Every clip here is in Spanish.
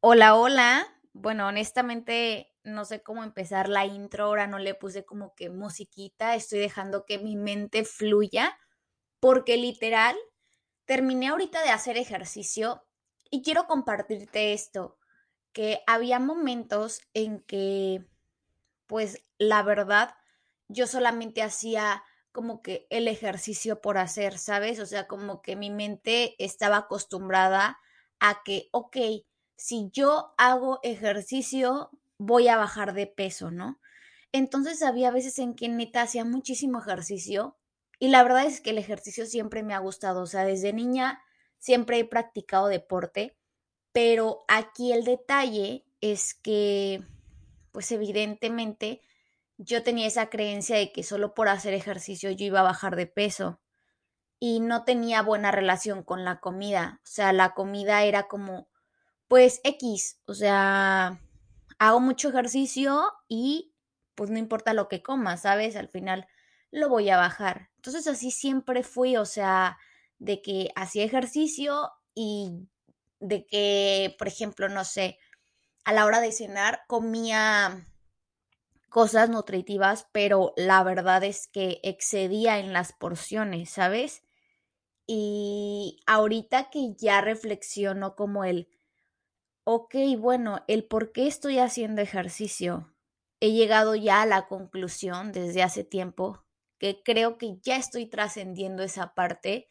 Hola, hola. Bueno, honestamente no sé cómo empezar la intro, ahora no le puse como que musiquita, estoy dejando que mi mente fluya, porque literal, terminé ahorita de hacer ejercicio y quiero compartirte esto, que había momentos en que, pues la verdad, yo solamente hacía como que el ejercicio por hacer, ¿sabes? O sea, como que mi mente estaba acostumbrada a que, ok, si yo hago ejercicio, voy a bajar de peso, ¿no? Entonces había veces en que neta hacía muchísimo ejercicio y la verdad es que el ejercicio siempre me ha gustado, o sea, desde niña siempre he practicado deporte, pero aquí el detalle es que, pues evidentemente, yo tenía esa creencia de que solo por hacer ejercicio yo iba a bajar de peso y no tenía buena relación con la comida, o sea, la comida era como pues X, o sea, hago mucho ejercicio y pues no importa lo que coma, ¿sabes? Al final lo voy a bajar. Entonces así siempre fui, o sea, de que hacía ejercicio y de que, por ejemplo, no sé, a la hora de cenar comía cosas nutritivas, pero la verdad es que excedía en las porciones, ¿sabes? Y ahorita que ya reflexiono como el, ok, bueno, el por qué estoy haciendo ejercicio. He llegado ya a la conclusión desde hace tiempo que creo que ya estoy trascendiendo esa parte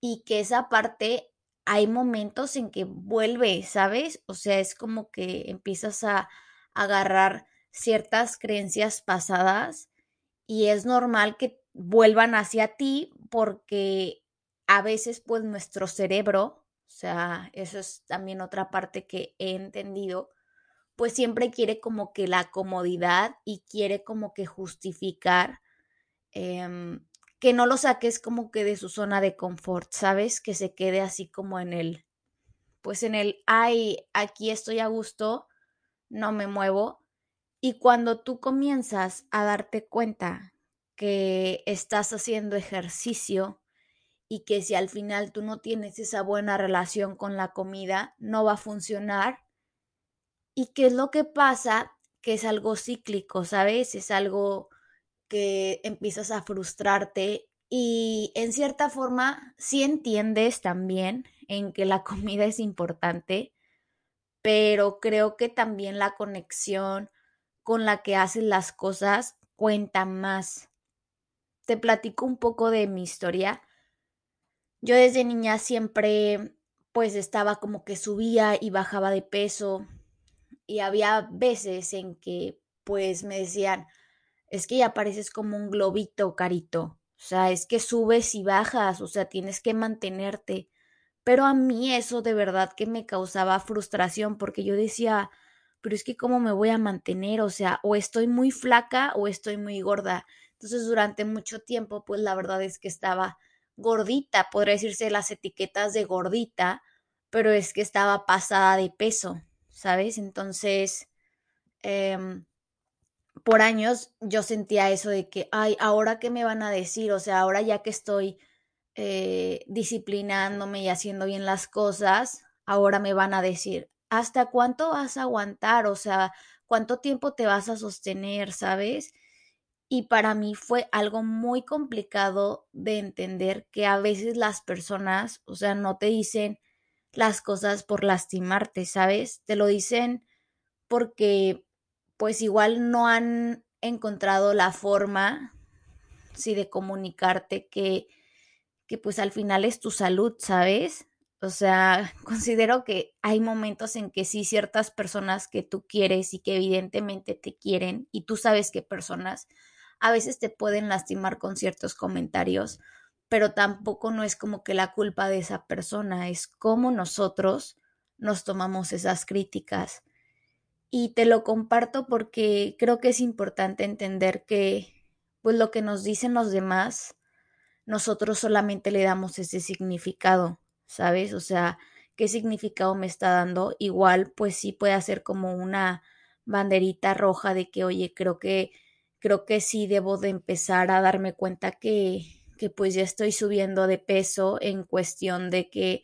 y que esa parte hay momentos en que vuelve, ¿sabes? O sea, es como que empiezas a agarrar ciertas creencias pasadas y es normal que vuelvan hacia ti porque a veces pues nuestro cerebro o sea, eso es también otra parte que he entendido, pues siempre quiere como que la comodidad y quiere como que justificar em, que no lo saques como que de su zona de confort, ¿sabes? Que se quede así como en el, pues en el, ay, aquí estoy a gusto, no me muevo. Y cuando tú comienzas a darte cuenta que estás haciendo ejercicio, y que si al final tú no tienes esa buena relación con la comida, no va a funcionar. ¿Y qué es lo que pasa? Que es algo cíclico, ¿sabes? Es algo que empiezas a frustrarte y en cierta forma sí entiendes también en que la comida es importante, pero creo que también la conexión con la que haces las cosas cuenta más. Te platico un poco de mi historia. Yo desde niña siempre pues estaba como que subía y bajaba de peso y había veces en que pues me decían, es que ya pareces como un globito, carito. O sea, es que subes y bajas, o sea, tienes que mantenerte. Pero a mí eso de verdad que me causaba frustración porque yo decía, pero es que cómo me voy a mantener, o sea, o estoy muy flaca o estoy muy gorda. Entonces, durante mucho tiempo, pues la verdad es que estaba gordita, podría decirse las etiquetas de gordita, pero es que estaba pasada de peso, ¿sabes? Entonces, em, por años yo sentía eso de que, ay, ahora qué me van a decir, o sea, ahora ya que estoy eh, disciplinándome y haciendo bien las cosas, ahora me van a decir, ¿hasta cuánto vas a aguantar? O sea, ¿cuánto tiempo te vas a sostener, sabes? Y para mí fue algo muy complicado de entender que a veces las personas, o sea, no te dicen las cosas por lastimarte, ¿sabes? Te lo dicen porque pues igual no han encontrado la forma, sí, de comunicarte que, que pues al final es tu salud, ¿sabes? O sea, considero que hay momentos en que sí ciertas personas que tú quieres y que evidentemente te quieren y tú sabes que personas a veces te pueden lastimar con ciertos comentarios, pero tampoco no es como que la culpa de esa persona, es como nosotros nos tomamos esas críticas. Y te lo comparto porque creo que es importante entender que pues lo que nos dicen los demás, nosotros solamente le damos ese significado, ¿sabes? O sea, ¿qué significado me está dando? Igual, pues sí puede ser como una banderita roja de que, oye, creo que, creo que sí debo de empezar a darme cuenta que, que pues ya estoy subiendo de peso en cuestión de que,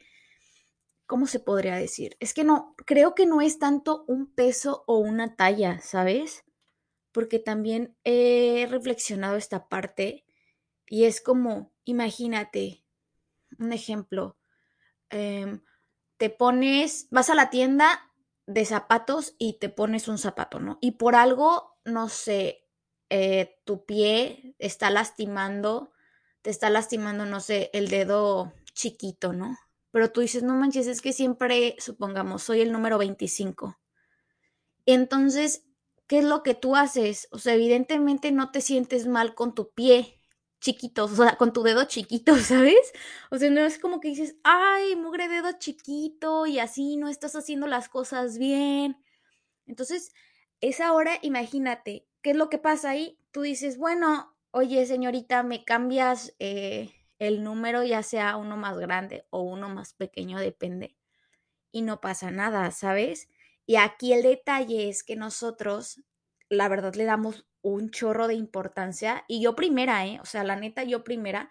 ¿cómo se podría decir? Es que no, creo que no es tanto un peso o una talla, ¿sabes? porque también he reflexionado esta parte y es como, imagínate, un ejemplo, em, te pones, vas a la tienda de zapatos y te pones un zapato, ¿no? Y por algo, no sé, eh, tu pie está lastimando, te está lastimando, no sé, el dedo chiquito, ¿no? Pero tú dices, no manches, es que siempre, supongamos, soy el número 25. Entonces, ¿qué es lo que tú haces? O sea, evidentemente no te sientes mal con tu pie chiquito, o sea, con tu dedo chiquito, ¿sabes? O sea, no es como que dices, ay, mugre dedo chiquito y así no estás haciendo las cosas bien. Entonces, es ahora, imagínate, ¿qué es lo que pasa ahí? Tú dices, bueno, oye, señorita, me cambias eh, el número, ya sea uno más grande o uno más pequeño, depende. Y no pasa nada, ¿sabes? Y aquí el detalle es que nosotros, la verdad, le damos un chorro de importancia. Y yo primera, ¿eh? O sea, la neta, yo primera,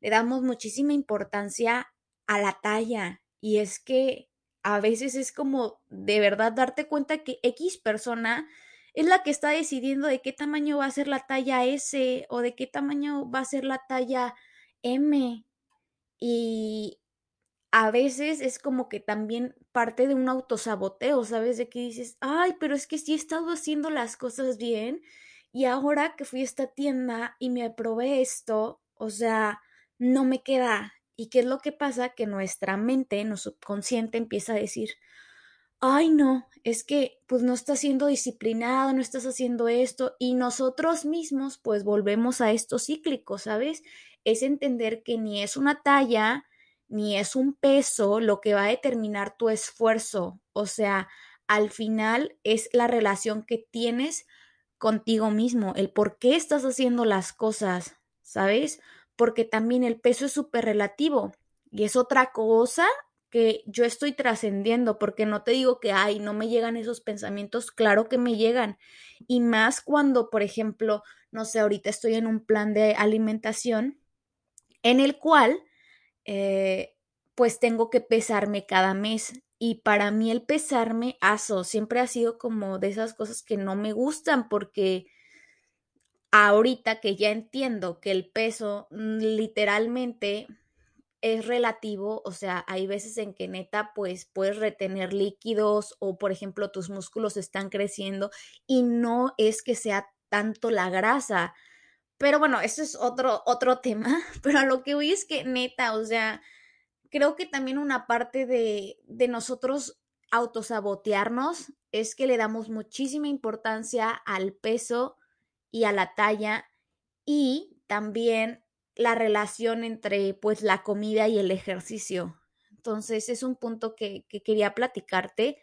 le damos muchísima importancia a la talla. Y es que a veces es como de verdad darte cuenta que X persona es la que está decidiendo de qué tamaño va a ser la talla S o de qué tamaño va a ser la talla M. Y a veces es como que también parte de un autosaboteo, ¿sabes? De que dices, ay, pero es que sí he estado haciendo las cosas bien y ahora que fui a esta tienda y me aprobé esto, o sea, no me queda. ¿Y qué es lo que pasa? Que nuestra mente, nuestro subconsciente empieza a decir, ay, no, es que pues no estás siendo disciplinado, no estás haciendo esto y nosotros mismos pues volvemos a esto cíclico, ¿sabes? Es entender que ni es una talla, ni es un peso lo que va a determinar tu esfuerzo. O sea, al final es la relación que tienes contigo mismo, el por qué estás haciendo las cosas, ¿sabes? Porque también el peso es súper relativo y es otra cosa que yo estoy trascendiendo, porque no te digo que, ay, no me llegan esos pensamientos, claro que me llegan. Y más cuando, por ejemplo, no sé, ahorita estoy en un plan de alimentación en el cual eh, pues tengo que pesarme cada mes. Y para mí el pesarme, aso, siempre ha sido como de esas cosas que no me gustan porque ahorita que ya entiendo que el peso mm, literalmente es relativo, o sea, hay veces en que neta pues puedes retener líquidos o por ejemplo tus músculos están creciendo y no es que sea tanto la grasa, pero bueno, eso es otro, otro tema. Pero a lo que voy es que neta, o sea, creo que también una parte de, de nosotros autosabotearnos es que le damos muchísima importancia al peso y a la talla y también la relación entre pues la comida y el ejercicio. Entonces es un punto que, que quería platicarte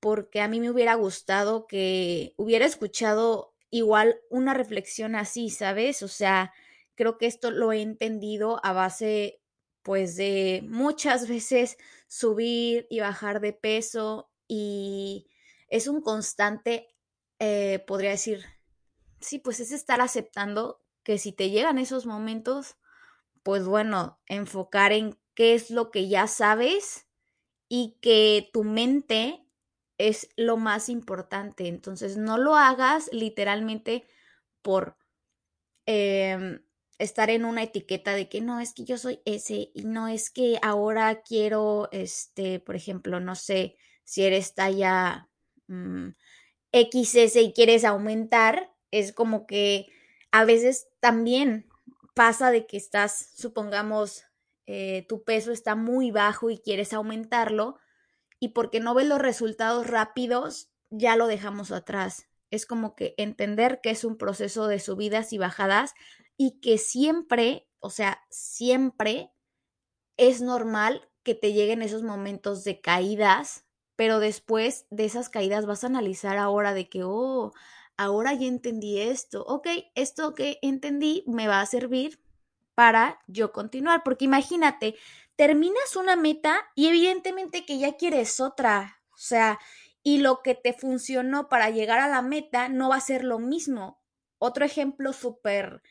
porque a mí me hubiera gustado que hubiera escuchado igual una reflexión así, ¿sabes? O sea, creo que esto lo he entendido a base, pues, de muchas veces subir y bajar de peso y es un constante, eh, podría decir, sí, pues es estar aceptando que si te llegan esos momentos, pues bueno, enfocar en qué es lo que ya sabes y que tu mente es lo más importante. Entonces, no lo hagas literalmente por em, estar en una etiqueta de que no, es que yo soy ese y no es que ahora quiero, este, por ejemplo, no sé, si eres talla mm, XS y quieres aumentar, es como que a veces también pasa de que estás, supongamos, eh, tu peso está muy bajo y quieres aumentarlo y porque no ves los resultados rápidos, ya lo dejamos atrás. Es como que entender que es un proceso de subidas y bajadas y que siempre, o sea, siempre es normal que te lleguen esos momentos de caídas, pero después de esas caídas vas a analizar ahora de que, oh, ahora ya entendí esto, ok, esto que entendí me va a servir para yo continuar, porque imagínate, terminas una meta y evidentemente que ya quieres otra, o sea, y lo que te funcionó para llegar a la meta no va a ser lo mismo. Otro ejemplo súper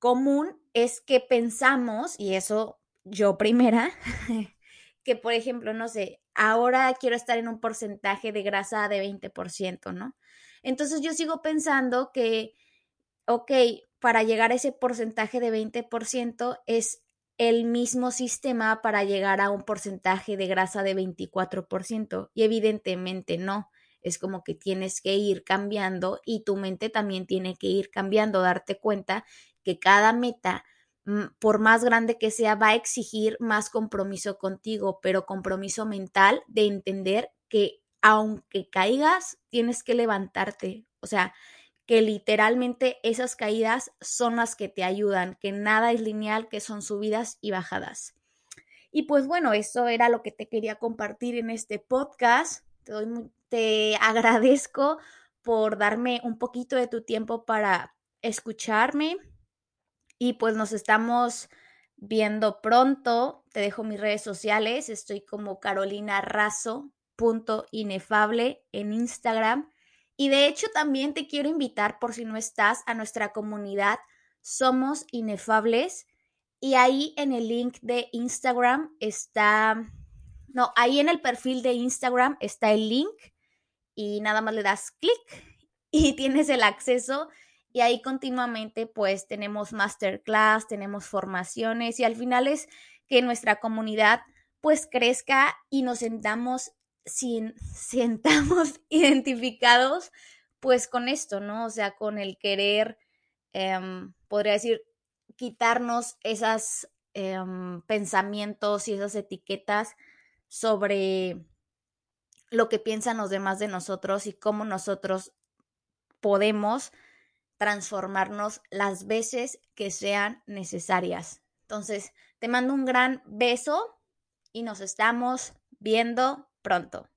común es que pensamos, y eso yo primera, que por ejemplo, no sé, ahora quiero estar en un porcentaje de grasa de 20%, ¿no? Entonces yo sigo pensando que, ok, para llegar a ese porcentaje de 20% es el mismo sistema para llegar a un porcentaje de grasa de 24% y evidentemente no. Es como que tienes que ir cambiando y tu mente también tiene que ir cambiando, darte cuenta que cada meta, mm, por más grande que sea, va a exigir más compromiso contigo, pero compromiso mental de entender que aunque caigas, tienes que levantarte. O sea, que literalmente esas caídas son las que te ayudan, que nada es lineal, que son subidas y bajadas. Y pues bueno, eso era lo que te quería compartir en este podcast. Te, doy, te agradezco por darme un poquito de tu tiempo para escucharme. Y pues nos estamos viendo pronto. Te dejo mis redes sociales. Estoy como Carolina Razo inefable en Instagram. Y de hecho también te quiero invitar, por si no estás, a nuestra comunidad Somos Inefables. Y ahí en el link de Instagram está, no, ahí en el perfil de Instagram está el link y nada más le das clic y tienes el acceso y ahí continuamente pues tenemos masterclass, tenemos formaciones y al final es que nuestra comunidad pues crezca y nos sentamos si, sientamos identificados pues con esto, ¿no? O sea, con el querer, em, podría decir, quitarnos esos em, pensamientos y esas etiquetas sobre lo que piensan los demás de nosotros y cómo nosotros podemos transformarnos las veces que sean necesarias. Entonces, te mando un gran beso y nos estamos viendo pronto.